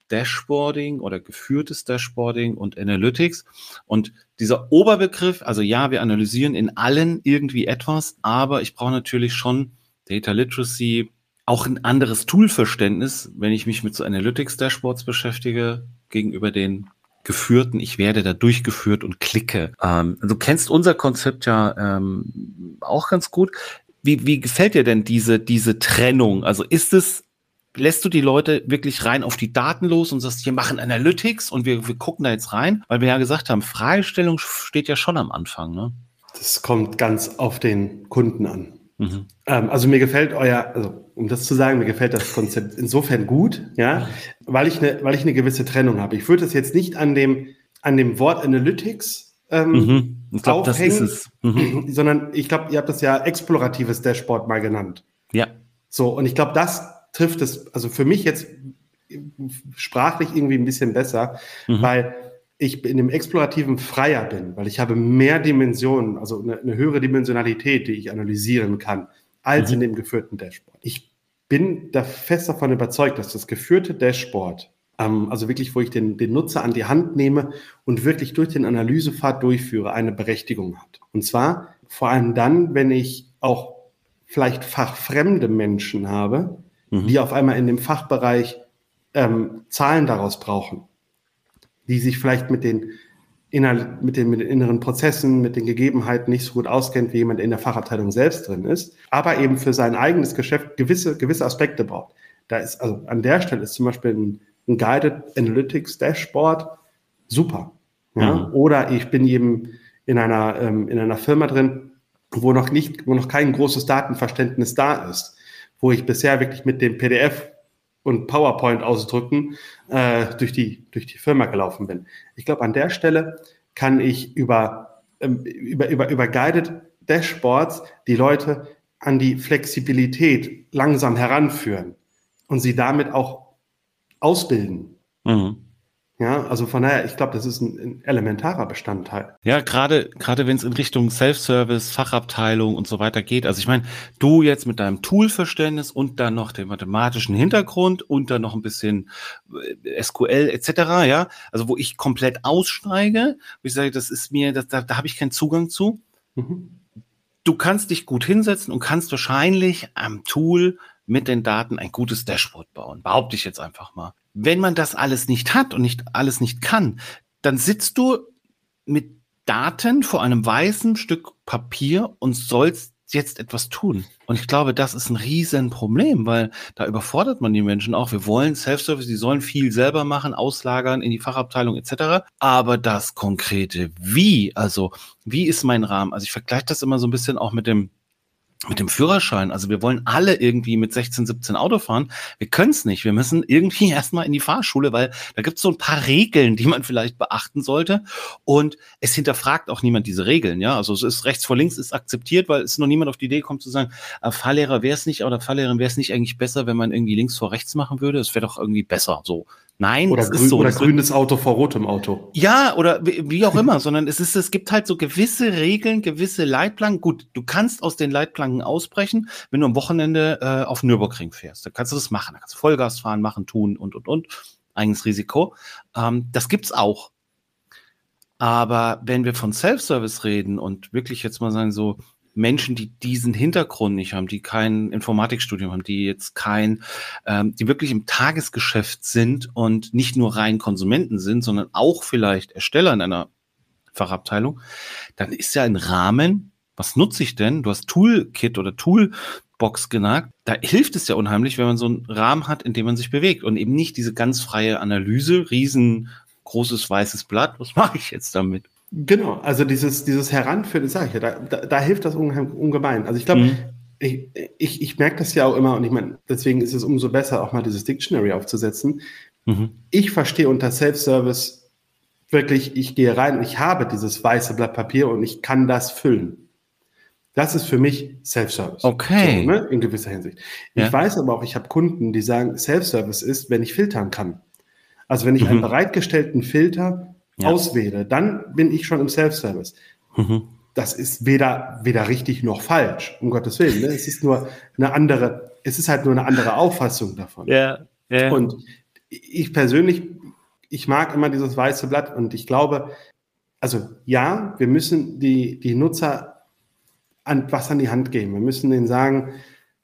Dashboarding oder geführtes Dashboarding und Analytics. Und dieser Oberbegriff, also ja, wir analysieren in allen irgendwie etwas, aber ich brauche natürlich schon Data Literacy, auch ein anderes Toolverständnis, wenn ich mich mit so Analytics Dashboards beschäftige, gegenüber den geführten, ich werde da durchgeführt und klicke. Ähm, du kennst unser Konzept ja ähm, auch ganz gut. Wie, wie gefällt dir denn diese, diese Trennung? Also ist es lässt du die Leute wirklich rein auf die Daten los und sagst, wir machen Analytics und wir, wir gucken da jetzt rein? Weil wir ja gesagt haben, Fragestellung steht ja schon am Anfang. Ne? Das kommt ganz auf den Kunden an. Mhm. Ähm, also mir gefällt euer, also um das zu sagen, mir gefällt das Konzept insofern gut, ja, weil ich eine, weil ich eine gewisse Trennung habe. Ich würde das jetzt nicht an dem, an dem Wort Analytics ähm, mhm. ich glaub, aufhängen, das ist es. Mhm. sondern ich glaube, ihr habt das ja exploratives Dashboard mal genannt. Ja. So, und ich glaube, das trifft es, also für mich jetzt sprachlich irgendwie ein bisschen besser, mhm. weil ich in dem explorativen freier bin, weil ich habe mehr Dimensionen, also eine, eine höhere Dimensionalität, die ich analysieren kann, als mhm. in dem geführten Dashboard. Ich bin da fest davon überzeugt, dass das geführte Dashboard, ähm, also wirklich, wo ich den, den Nutzer an die Hand nehme und wirklich durch den Analysepfad durchführe, eine Berechtigung hat. Und zwar vor allem dann, wenn ich auch vielleicht fachfremde Menschen habe, mhm. die auf einmal in dem Fachbereich ähm, Zahlen daraus brauchen, die sich vielleicht mit den, inner, mit, den, mit den inneren Prozessen, mit den Gegebenheiten nicht so gut auskennt, wie jemand in der Fachabteilung selbst drin ist, aber eben für sein eigenes Geschäft gewisse, gewisse Aspekte braucht. Da ist, also an der Stelle ist zum Beispiel ein, ein Guided Analytics Dashboard super. Ja? Mhm. Oder ich bin eben in einer, ähm, in einer Firma drin, wo noch nicht, wo noch kein großes Datenverständnis da ist wo ich bisher wirklich mit dem PDF und PowerPoint ausdrücken äh, durch, die, durch die Firma gelaufen bin. Ich glaube, an der Stelle kann ich über, ähm, über, über, über Guided Dashboards die Leute an die Flexibilität langsam heranführen und sie damit auch ausbilden. Mhm. Ja, also von daher, ich glaube, das ist ein, ein, elementarer Bestandteil. Ja, gerade gerade wenn es in Richtung Self-Service, Fachabteilung und so weiter geht. Also ich meine, du jetzt mit deinem Toolverständnis und dann noch dem mathematischen Hintergrund und dann noch ein bisschen äh, SQL etc. Ja, also wo ich komplett aussteige, wo ich sage, das ist mir, das, da, da habe ich keinen Zugang zu. Mhm. Du kannst dich gut hinsetzen und kannst wahrscheinlich am Tool mit den Daten ein gutes Dashboard bauen. Behaupte ich jetzt einfach mal wenn man das alles nicht hat und nicht alles nicht kann, dann sitzt du mit Daten vor einem weißen Stück Papier und sollst jetzt etwas tun. Und ich glaube, das ist ein Riesenproblem, weil da überfordert man die Menschen auch. Wir wollen Self-Service, die sollen viel selber machen, auslagern in die Fachabteilung etc. Aber das konkrete Wie, also wie ist mein Rahmen? Also ich vergleiche das immer so ein bisschen auch mit dem mit dem Führerschein. Also wir wollen alle irgendwie mit 16, 17 Auto fahren. Wir können es nicht. Wir müssen irgendwie erstmal in die Fahrschule, weil da gibt es so ein paar Regeln, die man vielleicht beachten sollte. Und es hinterfragt auch niemand diese Regeln. Ja, also es ist rechts vor links ist akzeptiert, weil es noch niemand auf die Idee kommt zu sagen, äh, Fahrlehrer wäre es nicht oder Fahrlehrerin wäre es nicht eigentlich besser, wenn man irgendwie links vor rechts machen würde. Es wäre doch irgendwie besser so. Nein, oder, grün, ist so. oder grünes Auto vor rotem Auto. Ja, oder wie, wie auch immer, sondern es ist, es gibt halt so gewisse Regeln, gewisse Leitplanken. Gut, du kannst aus den Leitplanken ausbrechen, wenn du am Wochenende äh, auf Nürburgring fährst. Da kannst du das machen. Da kannst du Vollgas fahren, machen, tun und und und. Eigenes Risiko. Ähm, das gibt's auch. Aber wenn wir von Self-Service reden und wirklich jetzt mal sagen, so Menschen, die diesen Hintergrund nicht haben, die kein Informatikstudium haben, die jetzt kein, ähm, die wirklich im Tagesgeschäft sind und nicht nur rein Konsumenten sind, sondern auch vielleicht Ersteller in einer Fachabteilung, dann ist ja ein Rahmen, was nutze ich denn? Du hast Toolkit oder Toolbox genagt. Da hilft es ja unheimlich, wenn man so einen Rahmen hat, in dem man sich bewegt und eben nicht diese ganz freie Analyse, riesengroßes weißes Blatt. Was mache ich jetzt damit? Genau, also dieses, dieses Heranführen, sage ich ja, da, da, da hilft das ungemein. Also ich glaube, mhm. ich, ich, ich merke das ja auch immer und ich meine, deswegen ist es umso besser, auch mal dieses Dictionary aufzusetzen. Mhm. Ich verstehe unter Self-Service wirklich, ich gehe rein und ich habe dieses weiße Blatt Papier und ich kann das füllen. Das ist für mich Self-Service. Okay. So, ne, in gewisser Hinsicht. Ja. Ich weiß aber auch, ich habe Kunden, die sagen, Self-Service ist, wenn ich filtern kann. Also wenn ich mhm. einen bereitgestellten Filter ja. auswähle, dann bin ich schon im Self-Service. Mhm. Das ist weder, weder richtig noch falsch, um Gottes Willen. Ne? Es ist nur eine andere, es ist halt nur eine andere Auffassung davon. Ja, ja. Und ich persönlich, ich mag immer dieses weiße Blatt und ich glaube, also ja, wir müssen die, die Nutzer an, was an die Hand geben. Wir müssen denen sagen,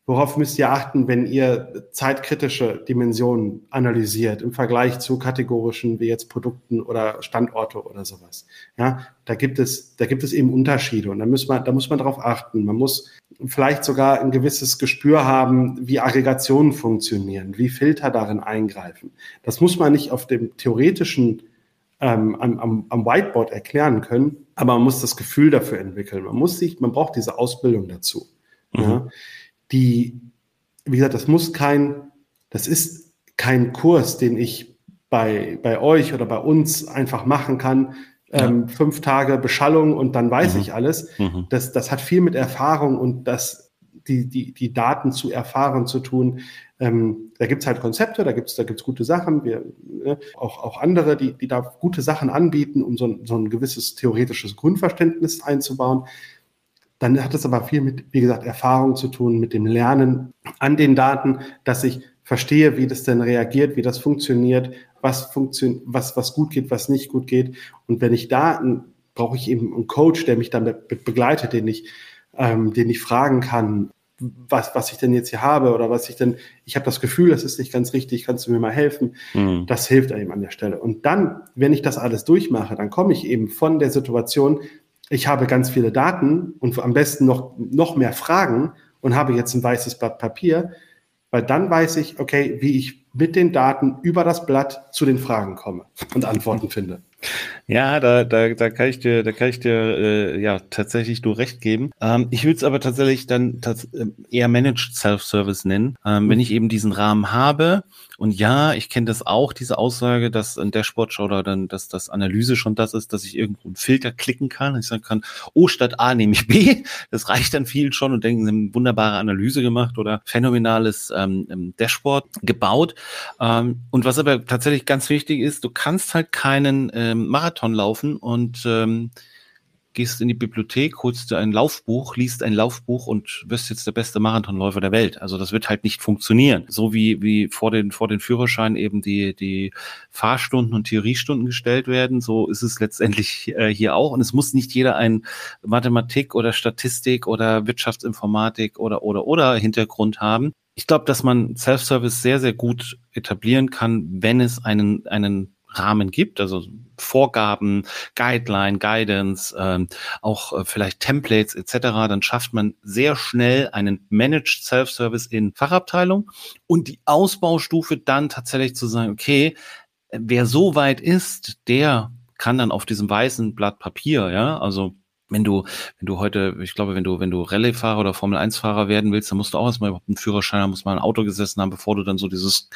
Worauf müsst ihr achten, wenn ihr zeitkritische Dimensionen analysiert im Vergleich zu kategorischen wie jetzt Produkten oder Standorte oder sowas? Ja, da gibt es, da gibt es eben Unterschiede und da muss man, da muss man darauf achten. Man muss vielleicht sogar ein gewisses Gespür haben, wie Aggregationen funktionieren, wie Filter darin eingreifen. Das muss man nicht auf dem theoretischen ähm, am, am, am Whiteboard erklären können, aber man muss das Gefühl dafür entwickeln. Man muss sich, man braucht diese Ausbildung dazu. Mhm. Ja die, wie gesagt, das muss kein, das ist kein Kurs, den ich bei, bei euch oder bei uns einfach machen kann. Ja. Ähm, fünf Tage Beschallung und dann weiß mhm. ich alles. Mhm. Das, das hat viel mit Erfahrung und das, die, die, die Daten zu erfahren zu tun. Ähm, da gibt's halt Konzepte, da gibt's da gibt's gute Sachen, wir, äh, auch, auch andere, die, die da gute Sachen anbieten, um so, so ein gewisses theoretisches Grundverständnis einzubauen. Dann hat es aber viel mit, wie gesagt, Erfahrung zu tun, mit dem Lernen an den Daten, dass ich verstehe, wie das denn reagiert, wie das funktioniert, was funktioniert, was, was gut geht, was nicht gut geht. Und wenn ich da, brauche ich eben einen Coach, der mich dann be begleitet, den ich, ähm, den ich fragen kann, was, was ich denn jetzt hier habe oder was ich denn, ich habe das Gefühl, das ist nicht ganz richtig, kannst du mir mal helfen? Mhm. Das hilft eben an der Stelle. Und dann, wenn ich das alles durchmache, dann komme ich eben von der Situation, ich habe ganz viele Daten und am besten noch, noch mehr Fragen und habe jetzt ein weißes Blatt Papier, weil dann weiß ich, okay, wie ich mit den Daten über das Blatt zu den Fragen komme und Antworten finde. Ja, da, da, da kann ich dir, da kann ich dir äh, ja tatsächlich nur recht geben. Ähm, ich würde es aber tatsächlich dann tats äh, eher Managed Self-Service nennen, ähm, mhm. wenn ich eben diesen Rahmen habe. Und ja, ich kenne das auch, diese Aussage, dass ein Dashboard oder dann, dass das Analyse schon das ist, dass ich irgendwo einen Filter klicken kann. Ich sagen kann, oh, statt A nehme ich B. Das reicht dann vielen schon und denken, sie haben eine wunderbare Analyse gemacht oder phänomenales ähm, Dashboard gebaut. Ähm, und was aber tatsächlich ganz wichtig ist, du kannst halt keinen ähm, Marathon laufen und ähm, gehst in die Bibliothek, holst dir ein Laufbuch, liest ein Laufbuch und wirst jetzt der beste Marathonläufer der Welt. Also das wird halt nicht funktionieren. So wie, wie vor den, vor den Führerschein eben die, die Fahrstunden und Theoriestunden gestellt werden, so ist es letztendlich äh, hier auch. Und es muss nicht jeder ein Mathematik oder Statistik oder Wirtschaftsinformatik oder, oder, oder Hintergrund haben. Ich glaube, dass man Self-Service sehr, sehr gut etablieren kann, wenn es einen, einen Rahmen gibt, also Vorgaben, Guideline, Guidance, ähm, auch äh, vielleicht Templates etc., dann schafft man sehr schnell einen Managed Self-Service in Fachabteilung und die Ausbaustufe dann tatsächlich zu sagen, okay, wer so weit ist, der kann dann auf diesem weißen Blatt Papier, ja, also wenn du, wenn du heute, ich glaube, wenn du, wenn du Rallye-Fahrer oder Formel-1-Fahrer werden willst, dann musst du auch erstmal überhaupt einen Führerschein haben, muss mal ein Auto gesessen haben, bevor du dann so dieses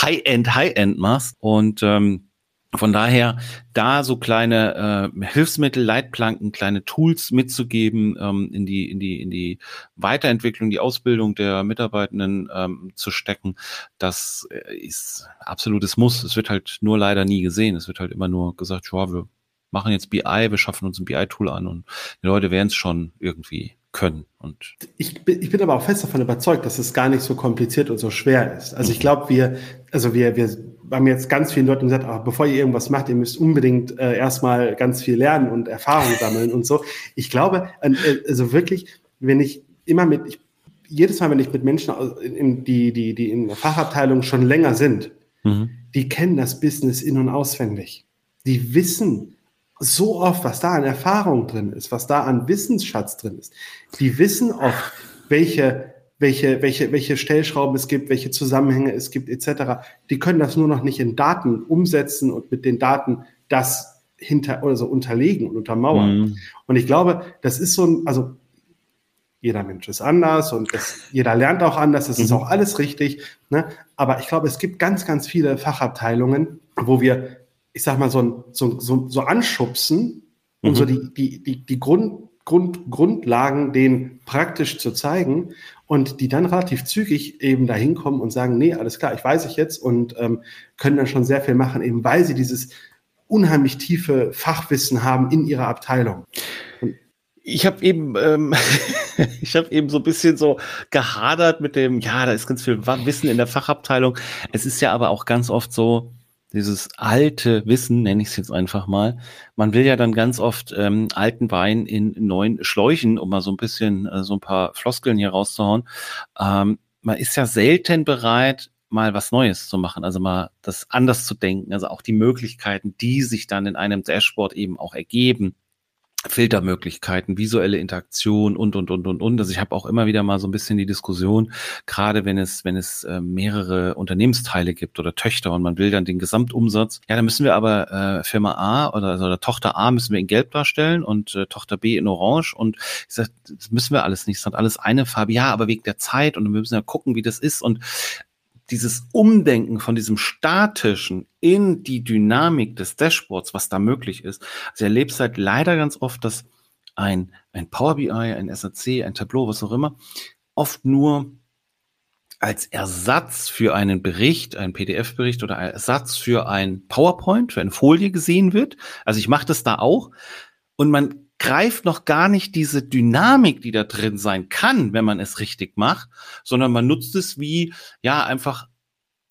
High-End, High-End machst. Und ähm, Von daher, da so kleine äh, Hilfsmittel, Leitplanken, kleine Tools mitzugeben, ähm, in die in die in die Weiterentwicklung, die Ausbildung der Mitarbeitenden ähm, zu stecken, das äh, ist absolutes Muss. Es wird halt nur leider nie gesehen. Es wird halt immer nur gesagt, ja, wir machen jetzt BI, wir schaffen uns ein BI-Tool an und die Leute werden es schon irgendwie können. Und ich, bin, ich bin aber auch fest davon überzeugt, dass es gar nicht so kompliziert und so schwer ist. Also ich mhm. glaube, wir, also wir, wir haben jetzt ganz vielen Leuten gesagt, ach, bevor ihr irgendwas macht, ihr müsst unbedingt äh, erstmal ganz viel lernen und Erfahrung sammeln und so. Ich glaube, äh, also wirklich, wenn ich immer mit, ich, jedes Mal, wenn ich mit Menschen, in, die, die, die in der Fachabteilung schon länger sind, mhm. die kennen das Business in- und auswendig. Die wissen, so oft, was da an Erfahrung drin ist, was da an Wissensschatz drin ist. Die wissen oft, welche, welche, welche, welche Stellschrauben es gibt, welche Zusammenhänge es gibt, etc. Die können das nur noch nicht in Daten umsetzen und mit den Daten das hinter oder so unterlegen und untermauern. Mhm. Und ich glaube, das ist so ein, also jeder Mensch ist anders und das, jeder lernt auch anders, das mhm. ist auch alles richtig. Ne? Aber ich glaube, es gibt ganz, ganz viele Fachabteilungen, wo wir ich sag mal, so, so, so, so anschubsen mhm. und so die, die, die, die Grund, Grund, Grundlagen denen praktisch zu zeigen und die dann relativ zügig eben dahin kommen und sagen, nee, alles klar, ich weiß ich jetzt und ähm, können dann schon sehr viel machen, eben weil sie dieses unheimlich tiefe Fachwissen haben in ihrer Abteilung. Und ich habe eben, ähm, ich habe eben so ein bisschen so gehadert mit dem, ja, da ist ganz viel Wissen in der Fachabteilung. Es ist ja aber auch ganz oft so, dieses alte Wissen, nenne ich es jetzt einfach mal. Man will ja dann ganz oft ähm, alten Wein in neuen Schläuchen, um mal so ein bisschen äh, so ein paar Floskeln hier rauszuhauen. Ähm, man ist ja selten bereit, mal was Neues zu machen, also mal das anders zu denken, also auch die Möglichkeiten, die sich dann in einem Dashboard eben auch ergeben, Filtermöglichkeiten, visuelle Interaktion und und und und und. Also ich habe auch immer wieder mal so ein bisschen die Diskussion, gerade wenn es wenn es äh, mehrere Unternehmensteile gibt oder Töchter und man will dann den Gesamtumsatz, ja, dann müssen wir aber äh, Firma A oder, also, oder Tochter A müssen wir in Gelb darstellen und äh, Tochter B in Orange. Und ich sag, das müssen wir alles nicht, es hat alles eine Farbe. Ja, aber wegen der Zeit. Und wir müssen ja gucken, wie das ist. Und dieses Umdenken von diesem statischen in die Dynamik des Dashboards, was da möglich ist. Also erlebt halt leider ganz oft, dass ein, ein Power BI, ein SAC, ein Tableau, was auch immer, oft nur als Ersatz für einen Bericht, einen PDF-Bericht oder Ersatz für ein PowerPoint, für eine Folie gesehen wird. Also ich mache das da auch. Und man greift noch gar nicht diese Dynamik, die da drin sein kann, wenn man es richtig macht, sondern man nutzt es wie, ja, einfach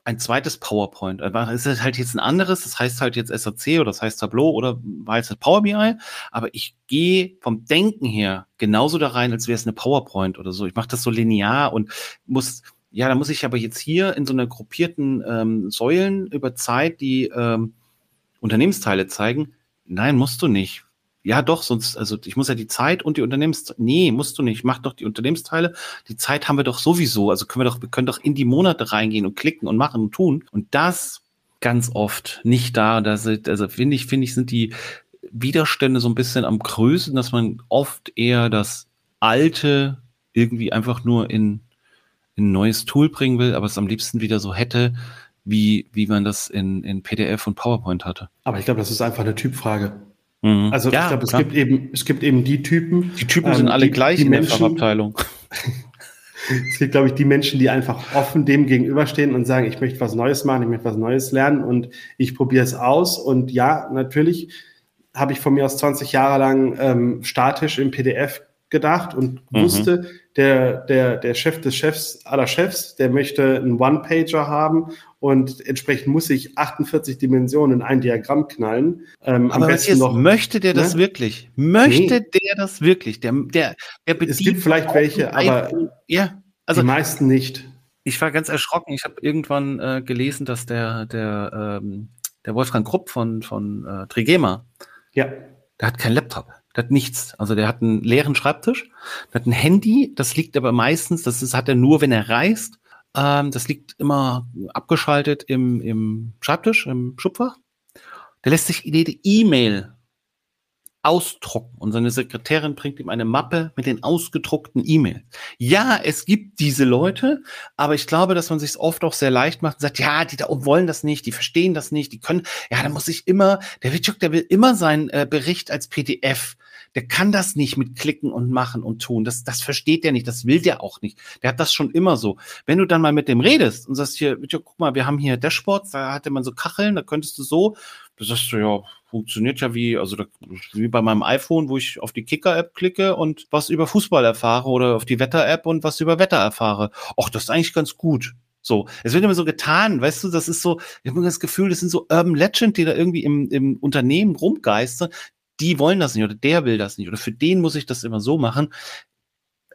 ein zweites PowerPoint. Es ist halt jetzt ein anderes, das heißt halt jetzt SAC oder das heißt Tableau oder war jetzt Power BI, aber ich gehe vom Denken her genauso da rein, als wäre es eine PowerPoint oder so. Ich mache das so linear und muss, ja, da muss ich aber jetzt hier in so einer gruppierten ähm, Säulen über Zeit die ähm, Unternehmensteile zeigen. Nein, musst du nicht ja, doch, sonst, also ich muss ja die Zeit und die Unternehmensteile. Nee, musst du nicht. Mach doch die Unternehmensteile. Die Zeit haben wir doch sowieso. Also können wir doch, wir können doch in die Monate reingehen und klicken und machen und tun. Und das ganz oft nicht da. Da sind, also finde ich, finde ich, sind die Widerstände so ein bisschen am größten, dass man oft eher das Alte irgendwie einfach nur in, in ein neues Tool bringen will, aber es am liebsten wieder so hätte, wie, wie man das in, in PDF und PowerPoint hatte. Aber ich glaube, das ist einfach eine Typfrage. Mhm. Also ja, ich glaube, es gibt eben, es gibt eben die Typen. Die Typen ähm, sind alle die, gleich die in Menschen, der Fachabteilung. es gibt, glaube ich, die Menschen, die einfach offen dem gegenüberstehen und sagen, ich möchte was Neues machen, ich möchte was Neues lernen und ich probiere es aus. Und ja, natürlich habe ich von mir aus 20 Jahre lang ähm, statisch im PDF gedacht und mhm. wusste, der, der, der Chef des Chefs aller Chefs, der möchte einen One-Pager haben und entsprechend muss ich 48 Dimensionen in ein Diagramm knallen. Ähm, am besten noch, möchte der ne? das wirklich? Möchte nee. der das wirklich? Der, der, der bedient es gibt vielleicht welche, aber ja, also, die meisten nicht. Ich war ganz erschrocken. Ich habe irgendwann äh, gelesen, dass der, der, ähm, der Wolfgang Krupp von, von äh, Trigema, ja. der hat keinen Laptop. Der hat nichts. Also der hat einen leeren Schreibtisch, der hat ein Handy, das liegt aber meistens, das ist, hat er nur, wenn er reist. Ähm, das liegt immer abgeschaltet im, im Schreibtisch, im Schubfach. Der lässt sich jede E-Mail ausdrucken und seine Sekretärin bringt ihm eine Mappe mit den ausgedruckten E-Mails. Ja, es gibt diese Leute, aber ich glaube, dass man sich oft auch sehr leicht macht und sagt, ja, die da oben wollen das nicht, die verstehen das nicht, die können, ja, da muss ich immer, der Witschuk, der will immer seinen äh, Bericht als PDF der kann das nicht mit klicken und machen und tun. Das, das versteht der nicht, das will der auch nicht. Der hat das schon immer so. Wenn du dann mal mit dem redest und sagst hier, guck mal, wir haben hier Dashboards, da hatte man so Kacheln, da könntest du so, da sagst du, ja, funktioniert ja wie, also da, wie bei meinem iPhone, wo ich auf die Kicker-App klicke und was über Fußball erfahre oder auf die Wetter-App und was über Wetter erfahre. Ach, das ist eigentlich ganz gut. So, es wird immer so getan, weißt du, das ist so, ich habe das Gefühl, das sind so Urban Legend, die da irgendwie im, im Unternehmen rumgeistern, die wollen das nicht oder der will das nicht oder für den muss ich das immer so machen.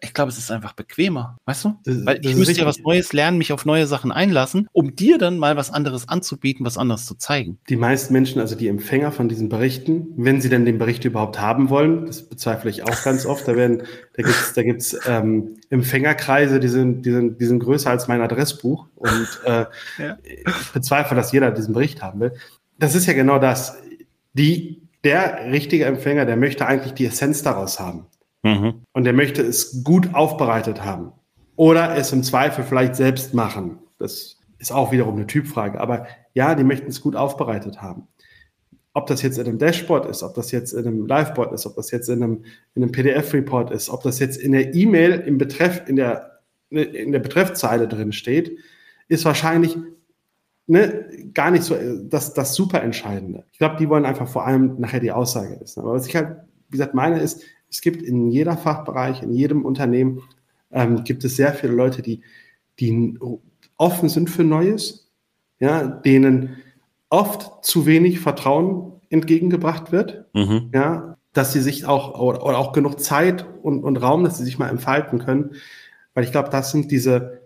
Ich glaube, es ist einfach bequemer, weißt du? Das, Weil ich müsste ja was Neues lernen, mich auf neue Sachen einlassen, um dir dann mal was anderes anzubieten, was anderes zu zeigen. Die meisten Menschen, also die Empfänger von diesen Berichten, wenn sie denn den Bericht überhaupt haben wollen, das bezweifle ich auch ganz oft, da werden, da gibt's, da gibt's ähm, Empfängerkreise, die sind, die sind, die sind größer als mein Adressbuch und äh, ja. ich bezweifle, dass jeder diesen Bericht haben will. Das ist ja genau das. Die der richtige Empfänger, der möchte eigentlich die Essenz daraus haben. Mhm. Und der möchte es gut aufbereitet haben. Oder es im Zweifel vielleicht selbst machen. Das ist auch wiederum eine Typfrage. Aber ja, die möchten es gut aufbereitet haben. Ob das jetzt in einem Dashboard ist, ob das jetzt in einem Liveboard ist, ob das jetzt in einem, in einem PDF-Report ist, ob das jetzt in der E-Mail im Betreff, in der, in der Betreffzeile drin steht, ist wahrscheinlich ne, gar nicht so äh, das, das super Entscheidende. Ich glaube, die wollen einfach vor allem nachher die Aussage wissen. Aber was ich halt, wie gesagt, meine ist, es gibt in jeder Fachbereich, in jedem Unternehmen, ähm, gibt es sehr viele Leute, die, die offen sind für Neues, ja, denen oft zu wenig Vertrauen entgegengebracht wird, mhm. ja, dass sie sich auch oder, oder, auch genug Zeit und, und Raum, dass sie sich mal entfalten können, weil ich glaube, das sind diese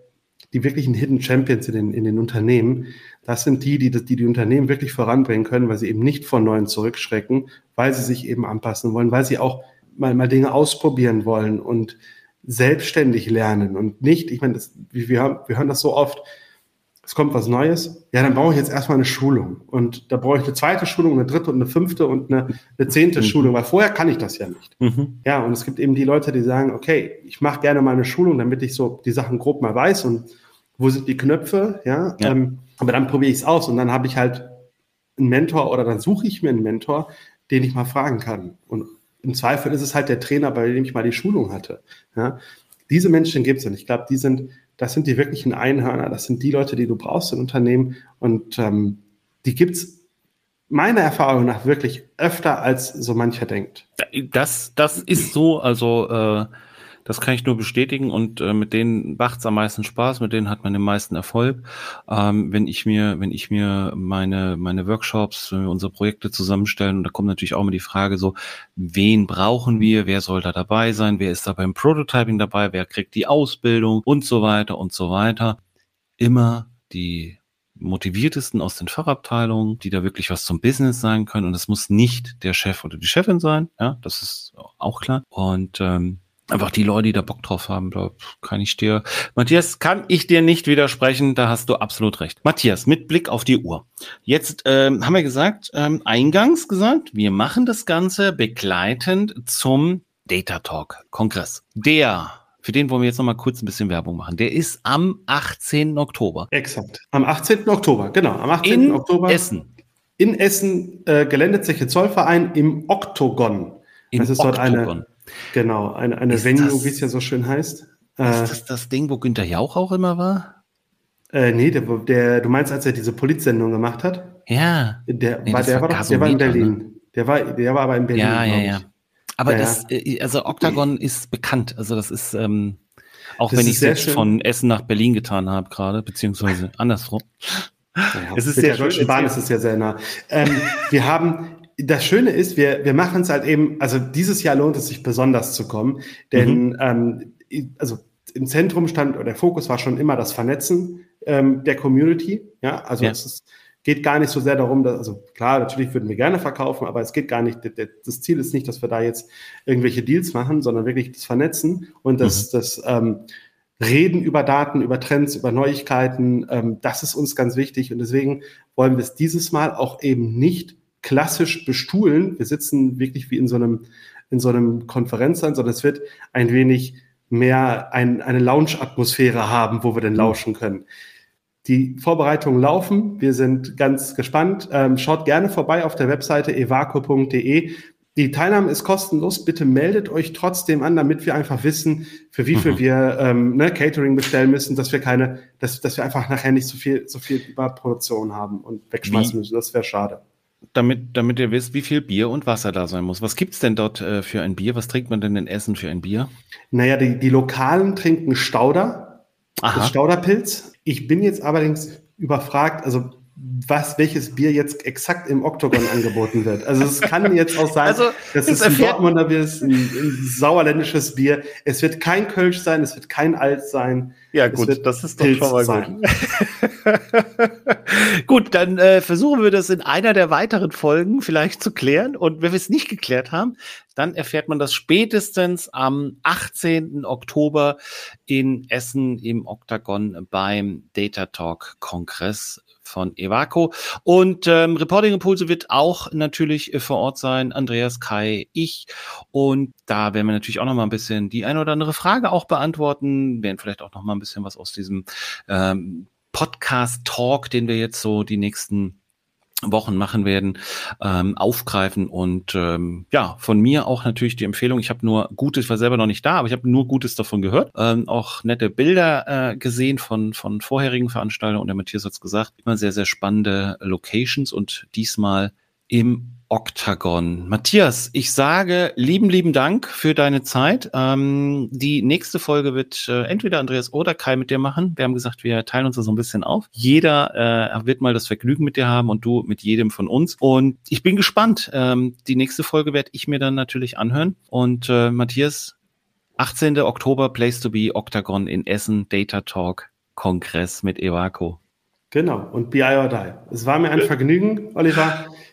die wirklichen Hidden Champions in den, in den Unternehmen, das sind die, die, die die Unternehmen wirklich voranbringen können, weil sie eben nicht von Neuen zurückschrecken, weil sie sich eben anpassen wollen, weil sie auch mal, mal Dinge ausprobieren wollen und selbstständig lernen und nicht, ich meine, das, wir, wir hören das so oft, es kommt was Neues, ja, dann brauche ich jetzt erstmal eine Schulung. Und da brauche ich eine zweite Schulung, eine dritte und eine fünfte und eine, eine zehnte mhm. Schulung, weil vorher kann ich das ja nicht. Mhm. Ja, und es gibt eben die Leute, die sagen, okay, ich mache gerne mal eine Schulung, damit ich so die Sachen grob mal weiß und wo sind die Knöpfe, ja. ja. Ähm, aber dann probiere ich es aus und dann habe ich halt einen Mentor oder dann suche ich mir einen Mentor, den ich mal fragen kann. Und im Zweifel ist es halt der Trainer, bei dem ich mal die Schulung hatte. Ja. Diese Menschen gibt es und ich glaube, die sind, das sind die wirklichen Einhörner, das sind die Leute, die du brauchst in Unternehmen. Und ähm, die gibt es meiner Erfahrung nach wirklich öfter, als so mancher denkt. Das, das ist so, also äh, das kann ich nur bestätigen und äh, mit denen macht's am meisten Spaß, mit denen hat man den meisten Erfolg. Ähm, wenn ich mir, wenn ich mir meine, meine Workshops, wenn wir unsere Projekte zusammenstellen, und da kommt natürlich auch immer die Frage so, wen brauchen wir, wer soll da dabei sein, wer ist da beim Prototyping dabei, wer kriegt die Ausbildung und so weiter und so weiter. Immer die motiviertesten aus den Fachabteilungen, die da wirklich was zum Business sagen können. Und es muss nicht der Chef oder die Chefin sein, ja, das ist auch klar. Und ähm, einfach die Leute, die da Bock drauf haben, da kann ich dir, Matthias, kann ich dir nicht widersprechen, da hast du absolut recht. Matthias, mit Blick auf die Uhr. Jetzt ähm, haben wir gesagt, ähm, eingangs gesagt, wir machen das Ganze begleitend zum Data Talk Kongress. Der für den wollen wir jetzt noch mal kurz ein bisschen Werbung machen. Der ist am 18. Oktober. Exakt. Am 18. Oktober, genau. Am 18. In Oktober. Essen. In Essen, äh, Geländezeche Zollverein im Oktogon. Im das ist Oktogon. dort eine Genau, eine, eine ist Venue, wie es ja so schön heißt. Ist äh, das das Ding, wo Günther Jauch auch immer war? Äh, nee, der, der, du meinst, als er diese Polizsendung gemacht hat? Ja. Der, nee, war, der, war, doch, der war in Berlin. Ne? Der, war, der war aber in Berlin. Ja, ja, ja. Aber ja, das. Äh, also Octagon ist bekannt. Also das ist, ähm, auch das wenn ich es jetzt schön. von Essen nach Berlin getan habe gerade, beziehungsweise andersrum. Ja, es ist sehr schön. Bahn ist es ja sehr nah. Ähm, wir haben das Schöne ist, wir, wir machen es halt eben, also dieses Jahr lohnt es sich besonders zu kommen, denn mhm. ähm, also im Zentrum stand, oder der Fokus war schon immer das Vernetzen ähm, der Community. Ja, also ja. es ist, geht gar nicht so sehr darum, dass, also klar, natürlich würden wir gerne verkaufen, aber es geht gar nicht, das Ziel ist nicht, dass wir da jetzt irgendwelche Deals machen, sondern wirklich das Vernetzen und das, mhm. das ähm, Reden über Daten, über Trends, über Neuigkeiten, ähm, das ist uns ganz wichtig und deswegen wollen wir es dieses Mal auch eben nicht klassisch bestuhlen. Wir sitzen wirklich wie in so einem, in so einem Konferenzsaal, sondern es wird ein wenig mehr ein, eine Lounge-Atmosphäre haben, wo wir denn lauschen können. Die Vorbereitungen laufen. Wir sind ganz gespannt. Ähm, schaut gerne vorbei auf der Webseite evaco.de. Die Teilnahme ist kostenlos. Bitte meldet euch trotzdem an, damit wir einfach wissen, für wie viel mhm. wir ähm, ne, Catering bestellen müssen, dass wir keine, dass, dass wir einfach nachher nicht so viel, so viel Überproduktion haben und wegschmeißen wie? müssen. Das wäre schade. Damit, damit ihr wisst, wie viel Bier und Wasser da sein muss. Was gibt's denn dort äh, für ein Bier? Was trinkt man denn in Essen für ein Bier? Naja, die, die Lokalen trinken Stauder, Aha. das Stauderpilz. Ich bin jetzt allerdings überfragt, also was, welches Bier jetzt exakt im Oktogon angeboten wird. Also es kann jetzt auch sein, also, dass es ein Dortmunder Bier ist, ein, ein, sauerländisches Bier. Es wird kein Kölsch sein, es wird kein Alt sein. Ja gut, das ist doch Pilz schon mal sein. gut. gut, dann äh, versuchen wir das in einer der weiteren Folgen vielleicht zu klären. Und wenn wir es nicht geklärt haben, dann erfährt man das spätestens am 18. Oktober in Essen im Oktagon beim Data Talk Kongress von Evaco. Und ähm, Reporting Impulse wird auch natürlich äh, vor Ort sein. Andreas, Kai, ich. Und da werden wir natürlich auch noch mal ein bisschen die eine oder andere Frage auch beantworten. Werden vielleicht auch noch mal ein bisschen was aus diesem ähm, Podcast-Talk, den wir jetzt so die nächsten Wochen machen werden, ähm, aufgreifen und ähm, ja, von mir auch natürlich die Empfehlung. Ich habe nur Gutes, ich war selber noch nicht da, aber ich habe nur Gutes davon gehört. Ähm, auch nette Bilder äh, gesehen von, von vorherigen Veranstaltungen und der Matthias hat's gesagt, immer sehr, sehr spannende Locations und diesmal im Oktagon. Matthias, ich sage lieben, lieben Dank für deine Zeit. Ähm, die nächste Folge wird äh, entweder Andreas oder Kai mit dir machen. Wir haben gesagt, wir teilen uns das so ein bisschen auf. Jeder äh, wird mal das Vergnügen mit dir haben und du mit jedem von uns. Und ich bin gespannt. Ähm, die nächste Folge werde ich mir dann natürlich anhören. Und äh, Matthias, 18. Oktober, Place to Be, Octagon in Essen, Data Talk, Kongress mit Evaco. Genau, und BI or Die. Es war mir ein Vergnügen, Oliver.